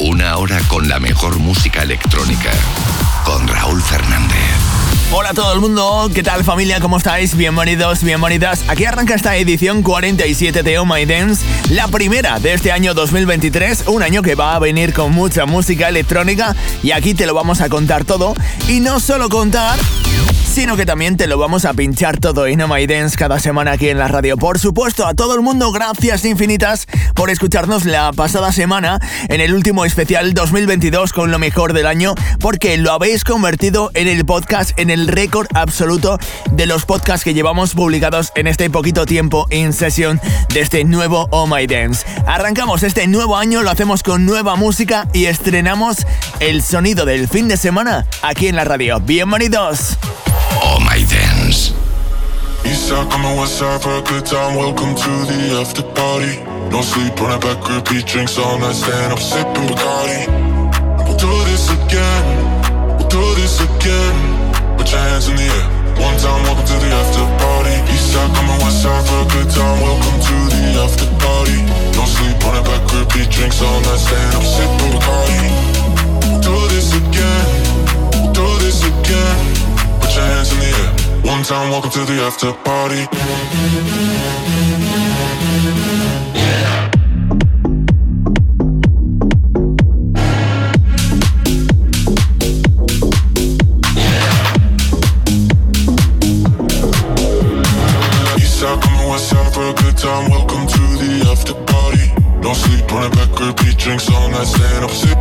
Una hora con la mejor música electrónica. Con Raúl Fernández. Hola a todo el mundo, ¿qué tal familia? ¿Cómo estáis? Bienvenidos, bienvenidas. Aquí arranca esta edición 47 de Oh My Dance, la primera de este año 2023, un año que va a venir con mucha música electrónica y aquí te lo vamos a contar todo. Y no solo contar, sino que también te lo vamos a pinchar todo en Oh My Dance cada semana aquí en la radio. Por supuesto, a todo el mundo, gracias infinitas por escucharnos la pasada semana en el último especial 2022 con lo mejor del año, porque lo habéis convertido en el podcast en el récord absoluto de los podcasts que llevamos publicados en este poquito tiempo in session de este nuevo Oh My Dance. Arrancamos este nuevo año, lo hacemos con nueva música y estrenamos el sonido del fin de semana aquí en la radio. Bienvenidos. Oh My Dance. Eastside coming westside for a good time. Welcome to the after party. No sleep on a back repeat drinks all night, stand up sipping Bacardi. We'll do this again, we'll do this again. Put your hands in the air. One time, welcome to the after party. East side, coming west side for a good time. Welcome to the after party. Don't sleep on a back repeat drinks all night. Stand up, sipping Bacardi. We'll Do this again, We'll do this again. Your hands in the air. One time, welcome to the after party. Lady Saka for a good time, welcome to the after party. No sleep a back, repeat drinks all night, stand up, sipping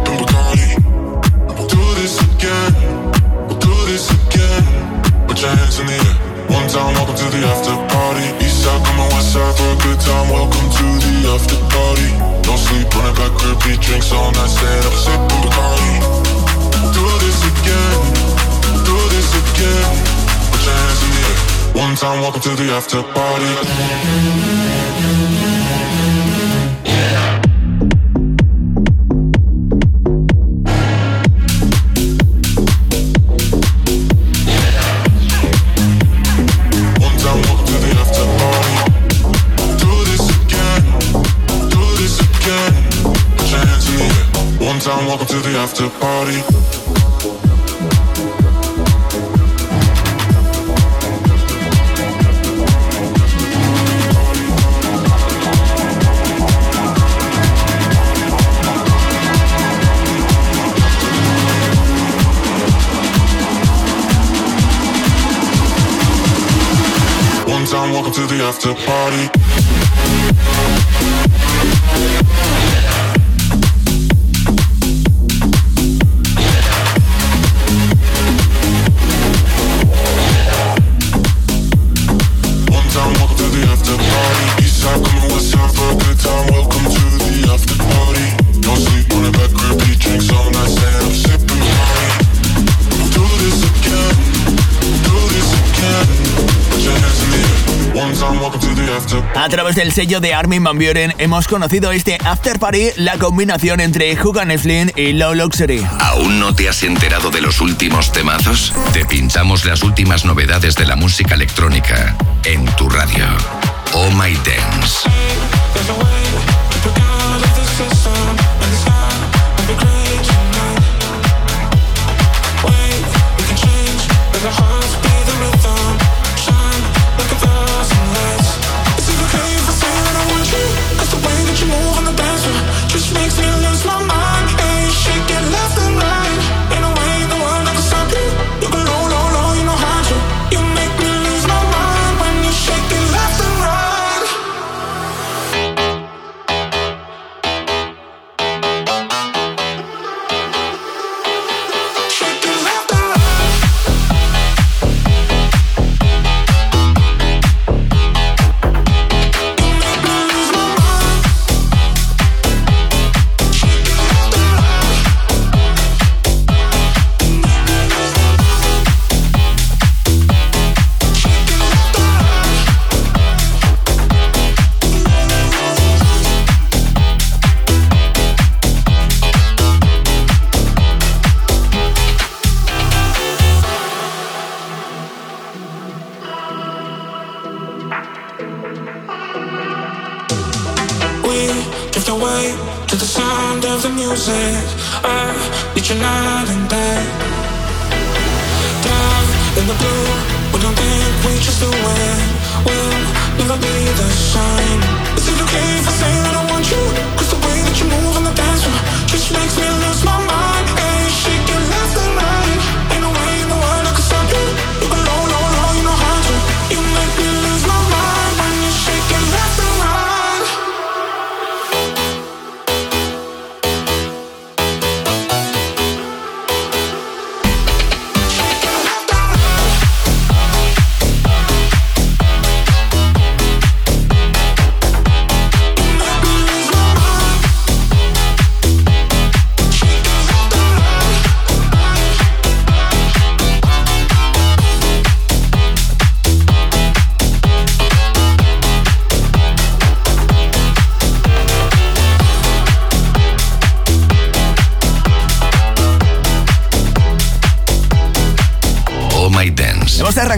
time, welcome to the after party. To the after party. A través del sello de Armin Van Buren hemos conocido este After Party, la combinación entre Hugan Flynn y Low Luxury. ¿Aún no te has enterado de los últimos temazos? Te pinchamos las últimas novedades de la música electrónica en tu radio. Oh My Dance.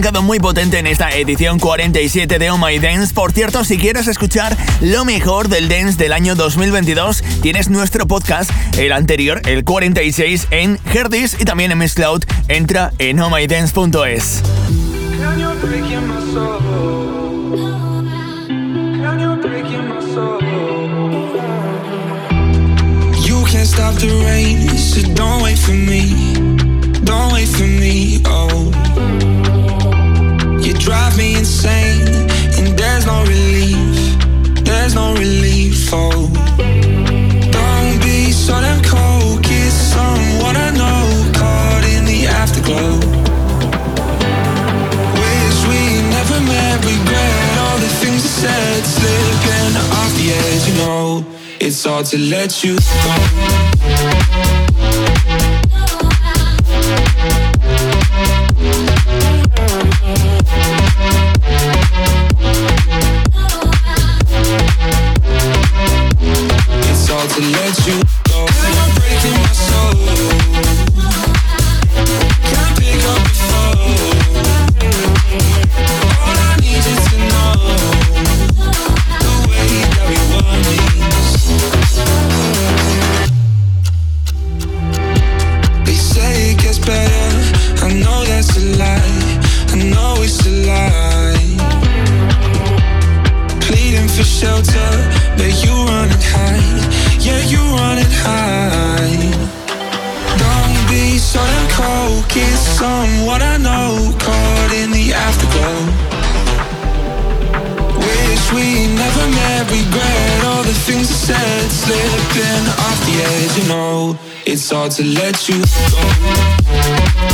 Arrancado muy potente en esta edición 47 de Oh My Dance. Por cierto, si quieres escuchar lo mejor del dance del año 2022, tienes nuestro podcast, el anterior, el 46, en Herdis y también en Miss Cloud. Entra en ohmydance.es. Don't wait me, oh. Drive me insane, and there's no relief. There's no relief, oh. Don't be so damn cold, get someone I know caught in the afterglow. Wish we never met, regret all the things I said, slipping off the edge, you know. It's hard to let you go. To let you go. You're breaking my soul. Said. Slipping off the edge, you know. It's hard to let you go.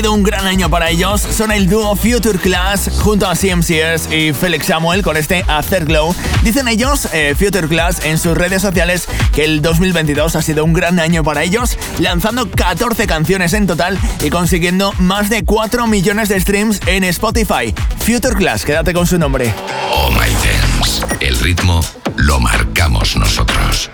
Sido un gran año para ellos. Son el dúo Future Class junto a CMCS y Felix Samuel con este Afterglow. Dicen ellos, eh, Future Class, en sus redes sociales que el 2022 ha sido un gran año para ellos, lanzando 14 canciones en total y consiguiendo más de 4 millones de streams en Spotify. Future Class, quédate con su nombre. Oh My Dance. El ritmo lo marcamos nosotros.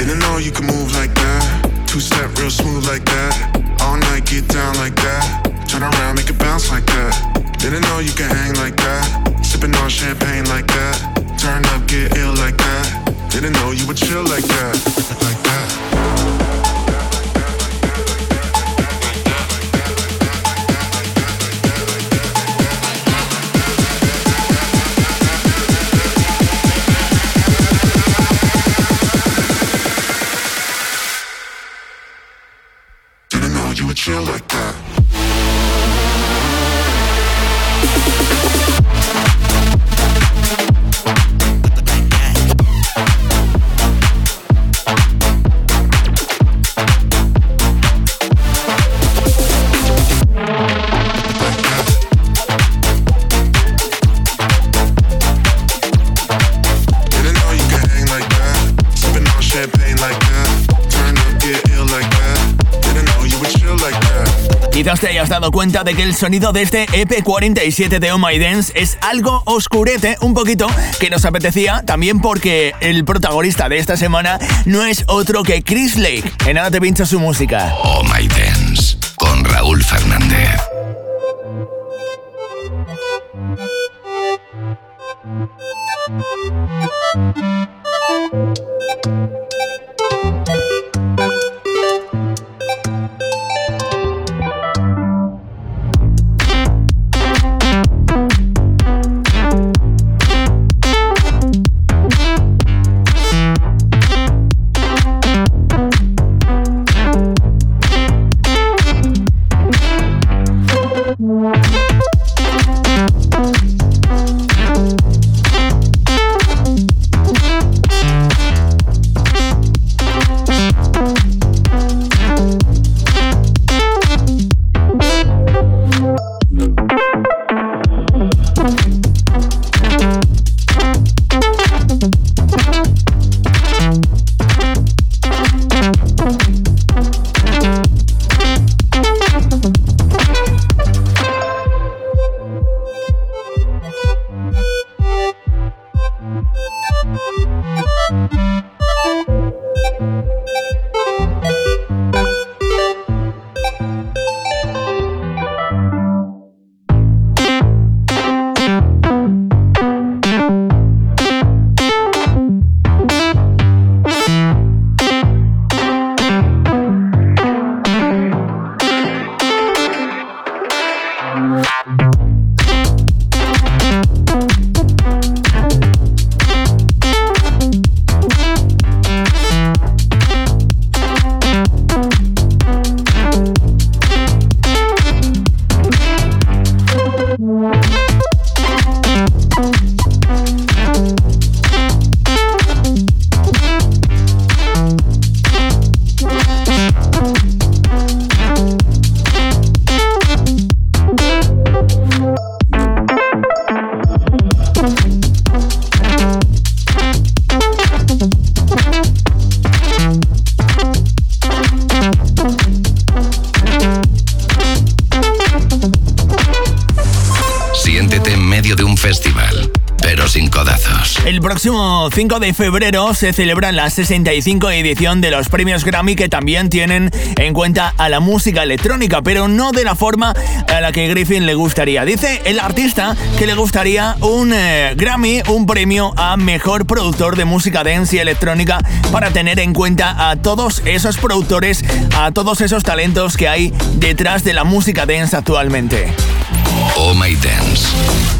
Didn't know you could move like that. Two step real smooth like that. All night get down like that. Turn around, make it bounce like that. Didn't know you could hang like that. Sipping on champagne like that. Turn up, get ill like that. Didn't know you would chill like that. Like that. Like that. Dado cuenta de que el sonido de este EP47 de Oh My Dance es algo oscurete, un poquito, que nos apetecía, también porque el protagonista de esta semana no es otro que Chris Lake. En nada te pincho su música. Oh My Dance, con Raúl Fernández. Próximo 5 de febrero se celebra la 65 edición de los premios Grammy que también tienen en cuenta a la música electrónica, pero no de la forma a la que Griffin le gustaría. Dice el artista que le gustaría un eh, Grammy, un premio a mejor productor de música dance y electrónica para tener en cuenta a todos esos productores, a todos esos talentos que hay detrás de la música dance actualmente. Oh My Dance.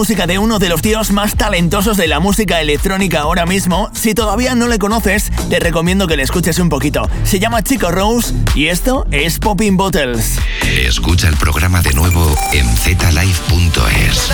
Música de uno de los tíos más talentosos de la música electrónica ahora mismo. Si todavía no le conoces, te recomiendo que le escuches un poquito. Se llama Chico Rose y esto es Popping Bottles. Escucha el programa de nuevo en zlive.es.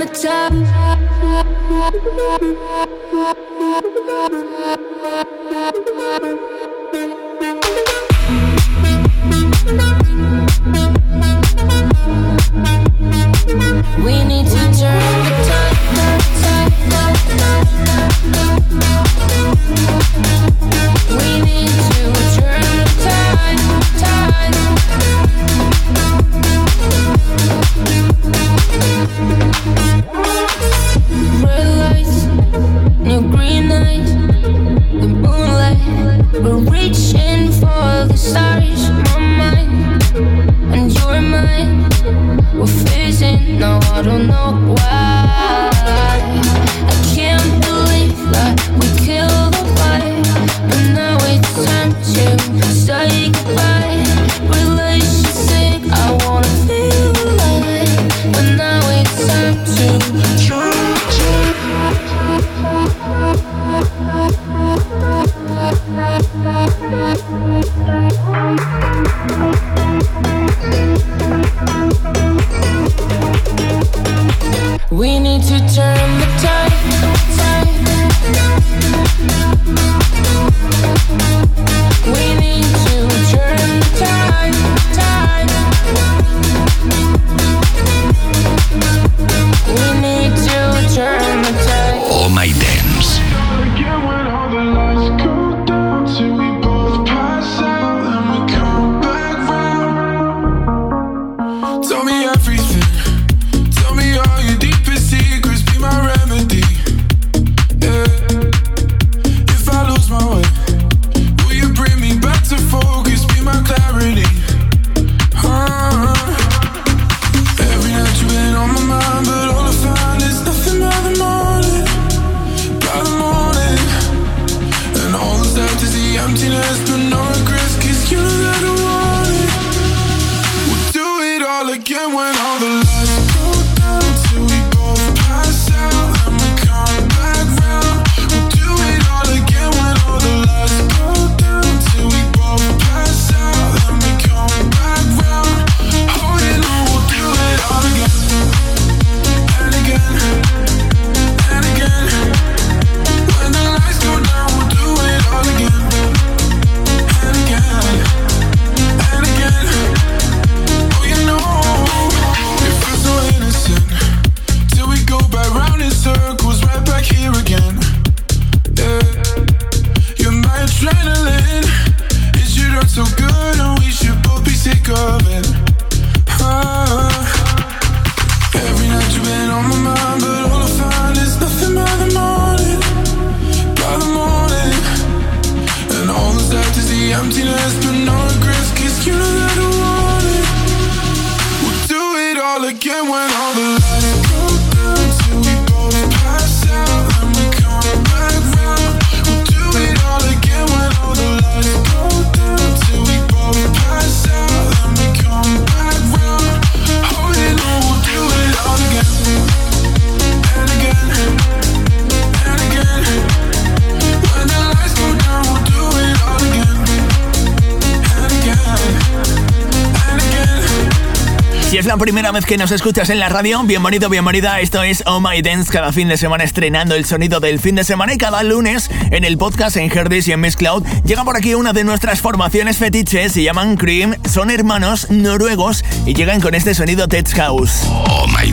the top. We need to turn. I don't know. primera vez que nos escuchas en la radio, bienvenido, bienvenida. Esto es Oh My Dance, cada fin de semana estrenando el sonido del fin de semana y cada lunes en el podcast en Herdis y en Miss Cloud llega por aquí una de nuestras formaciones fetiches, se llaman Cream, son hermanos noruegos y llegan con este sonido Tech House. Oh My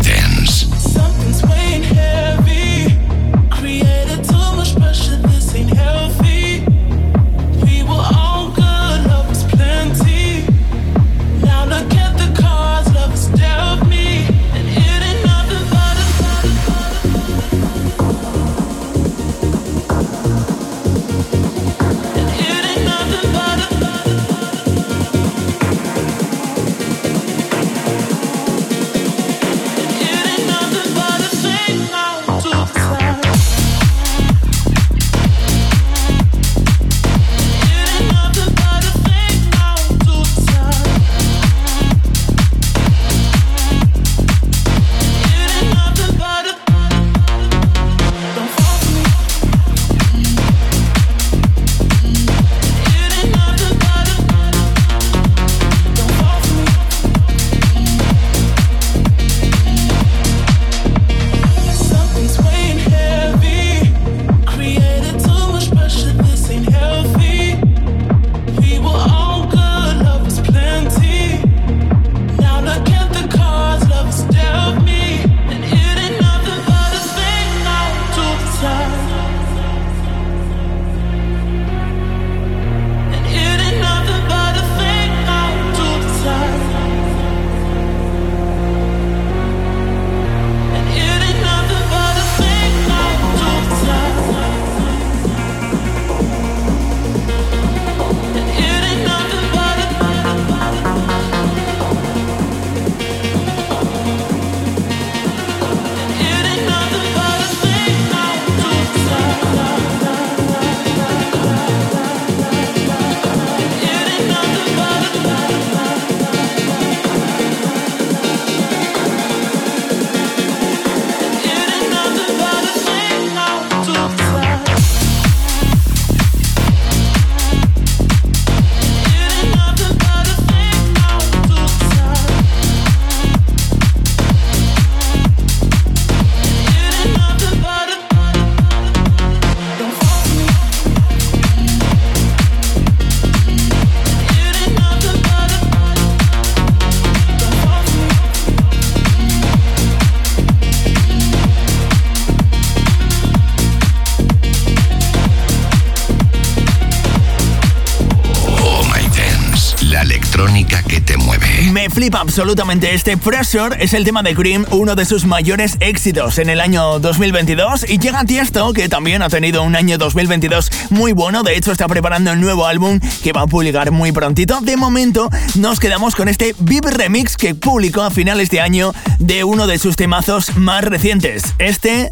Absolutamente este Pressure, es el tema de Cream, uno de sus mayores éxitos en el año 2022 y llega Tiesto que también ha tenido un año 2022 muy bueno, de hecho está preparando un nuevo álbum que va a publicar muy prontito. De momento nos quedamos con este Vive Remix que publicó a finales de año de uno de sus temazos más recientes, este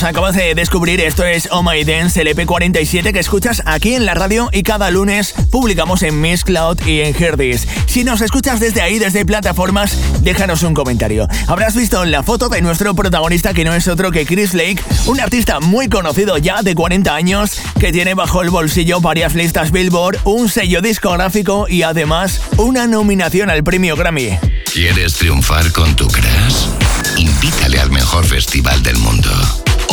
1035. acabas de descubrir, esto es Oh My Dance, el EP47 que escuchas aquí en la radio y cada lunes publicamos en Miss Cloud y en Herdis. Si nos escuchas desde ahí, desde plataformas, déjanos un comentario. Habrás visto la foto de nuestro protagonista que no es otro que Chris Lake, un artista muy conocido ya de 40 años que tiene bajo el bolsillo varias listas Billboard, un sello discográfico y además una nominación al premio Grammy. ¿Quieres triunfar con tu crash? Invítale al mejor festival del mundo.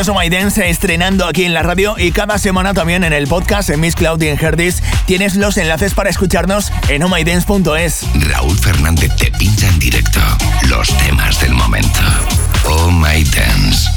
es Oh My Dance estrenando aquí en la radio y cada semana también en el podcast en Miss Cloud y en Herdis tienes los enlaces para escucharnos en ohmydance.es. Raúl Fernández te pincha en directo los temas del momento. Oh My Dance.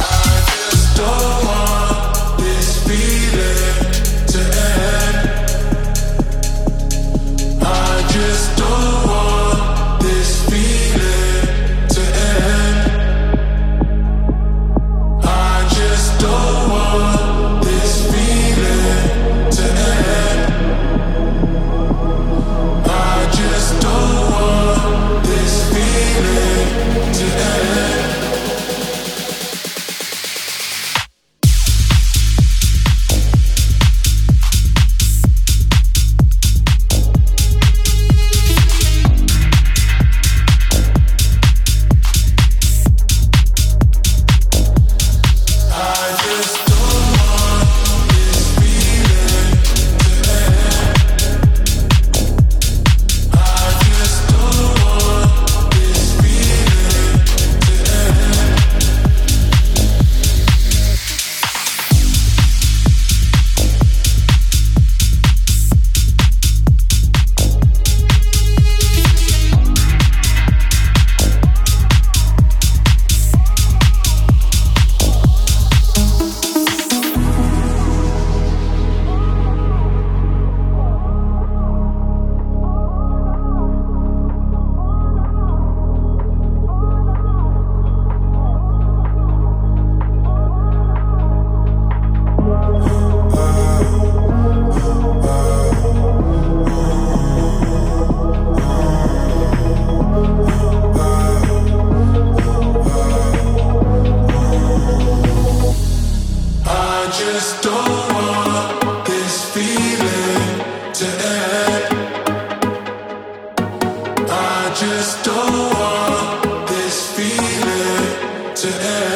to end.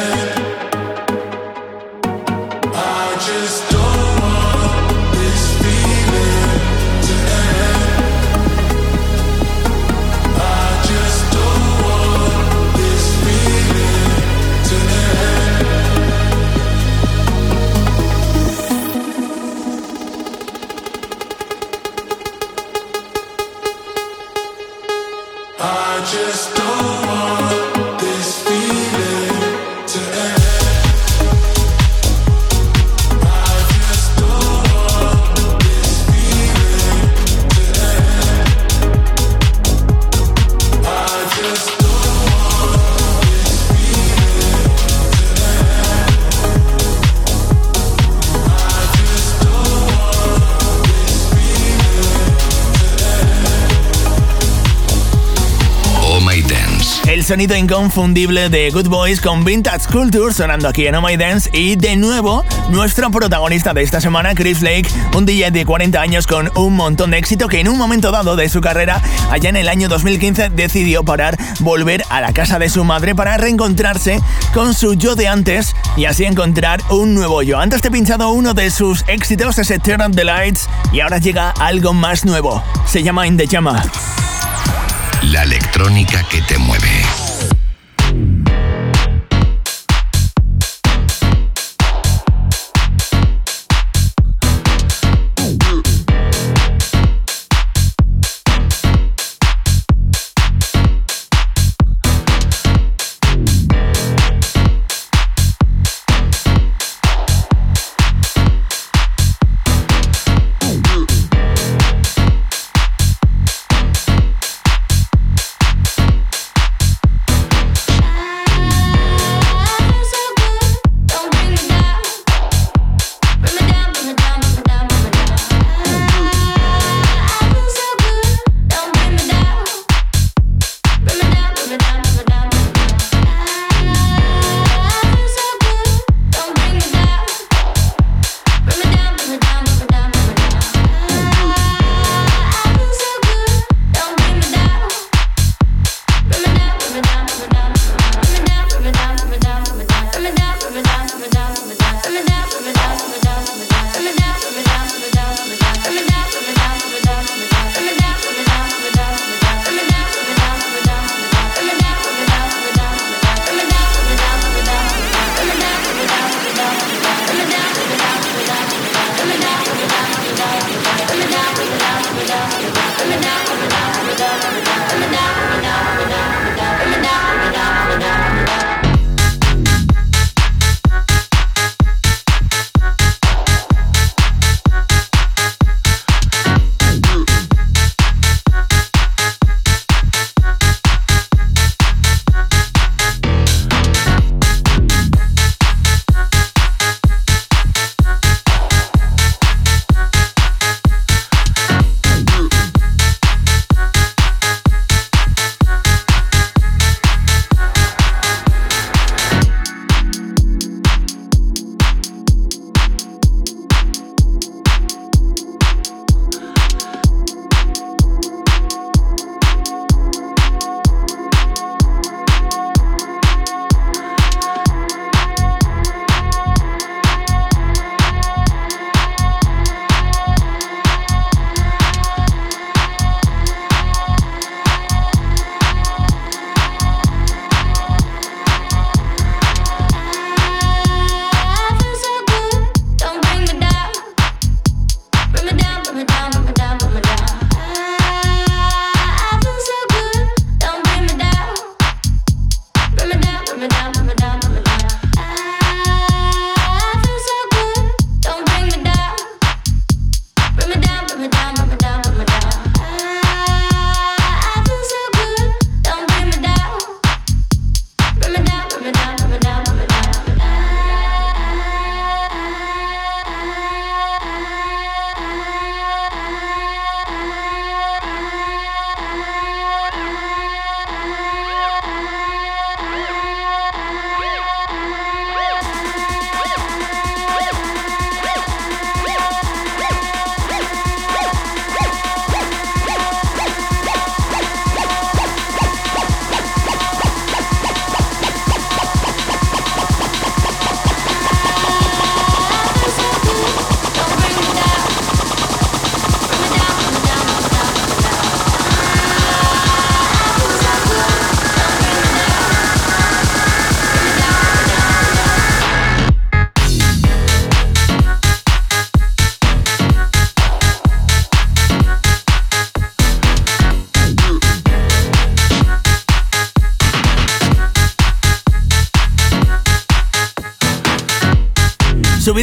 Sonido inconfundible de Good Boys con Vintage Culture sonando aquí en Oh My Dance y de nuevo nuestro protagonista de esta semana, Chris Lake, un DJ de 40 años con un montón de éxito que en un momento dado de su carrera, allá en el año 2015, decidió parar, volver a la casa de su madre para reencontrarse con su yo de antes y así encontrar un nuevo yo. Antes te he pinchado uno de sus éxitos, ese Turn on the Lights, y ahora llega algo más nuevo. Se llama In the Llama. La electrónica que te mueve.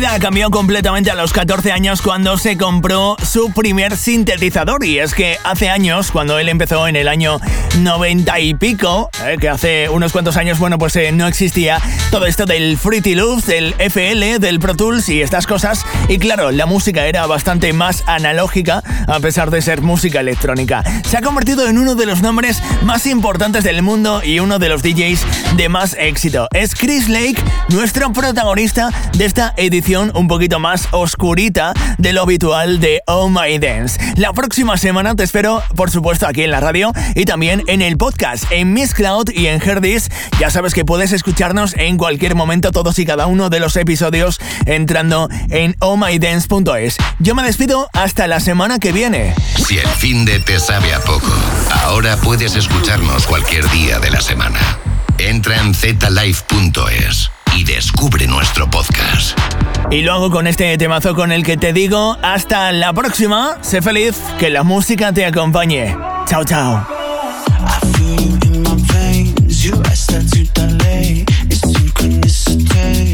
Vida cambió completamente a los 14 años cuando se compró su primer sintetizador. Y es que hace años, cuando él empezó en el año 90 y pico, eh, que hace unos cuantos años, bueno, pues eh, no existía todo esto del Fruity Loops, del FL, del Pro Tools y estas cosas. Y claro, la música era bastante más analógica, a pesar de ser música electrónica. Se ha convertido en uno de los nombres más importantes del mundo y uno de los DJs de más éxito. Es Chris Lake, nuestro protagonista de esta edición un poquito más oscurita de lo habitual de Oh My Dance. La próxima semana te espero, por supuesto, aquí en la radio y también en el podcast, en Miss Cloud y en Herdis. Ya sabes que puedes escucharnos en cualquier momento todos y cada uno de los episodios entrando en ohmydance.es. Yo me despido hasta la semana que viene. Si el fin de te sabe a poco, ahora puedes escucharnos cualquier día de la semana. Entra en zlife.es y descubre nuestro podcast. Y lo hago con este temazo con el que te digo hasta la próxima. Sé feliz, que la música te acompañe. Chao, chao. take